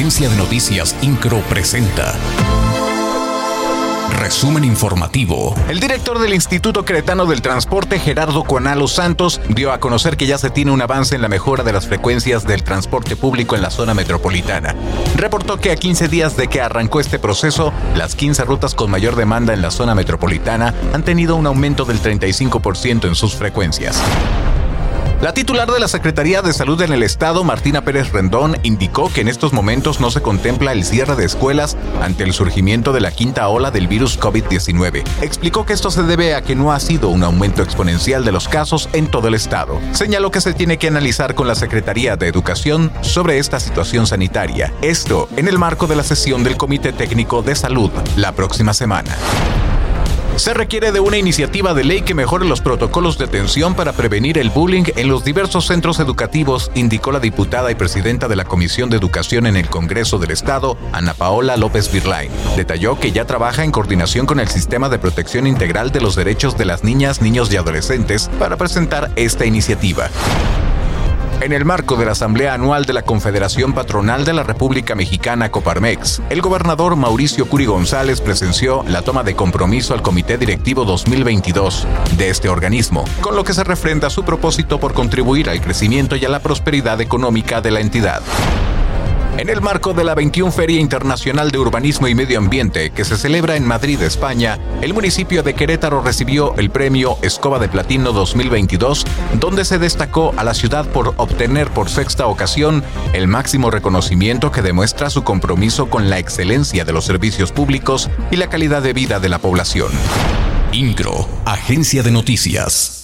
Agencia de Noticias Incro presenta. Resumen informativo. El director del Instituto Cretano del Transporte, Gerardo Cuanalo Santos, dio a conocer que ya se tiene un avance en la mejora de las frecuencias del transporte público en la zona metropolitana. Reportó que a 15 días de que arrancó este proceso, las 15 rutas con mayor demanda en la zona metropolitana han tenido un aumento del 35% en sus frecuencias. La titular de la Secretaría de Salud en el Estado, Martina Pérez Rendón, indicó que en estos momentos no se contempla el cierre de escuelas ante el surgimiento de la quinta ola del virus COVID-19. Explicó que esto se debe a que no ha sido un aumento exponencial de los casos en todo el Estado. Señaló que se tiene que analizar con la Secretaría de Educación sobre esta situación sanitaria. Esto en el marco de la sesión del Comité Técnico de Salud la próxima semana. Se requiere de una iniciativa de ley que mejore los protocolos de atención para prevenir el bullying en los diversos centros educativos, indicó la diputada y presidenta de la Comisión de Educación en el Congreso del Estado, Ana Paola López Virlain. Detalló que ya trabaja en coordinación con el Sistema de Protección Integral de los Derechos de las Niñas, Niños y Adolescentes para presentar esta iniciativa. En el marco de la Asamblea Anual de la Confederación Patronal de la República Mexicana Coparmex, el gobernador Mauricio Curi González presenció la toma de compromiso al Comité Directivo 2022 de este organismo, con lo que se refrenda su propósito por contribuir al crecimiento y a la prosperidad económica de la entidad. En el marco de la 21 Feria Internacional de Urbanismo y Medio Ambiente que se celebra en Madrid, España, el municipio de Querétaro recibió el premio Escoba de Platino 2022, donde se destacó a la ciudad por obtener por sexta ocasión el máximo reconocimiento que demuestra su compromiso con la excelencia de los servicios públicos y la calidad de vida de la población. INCRO, Agencia de Noticias.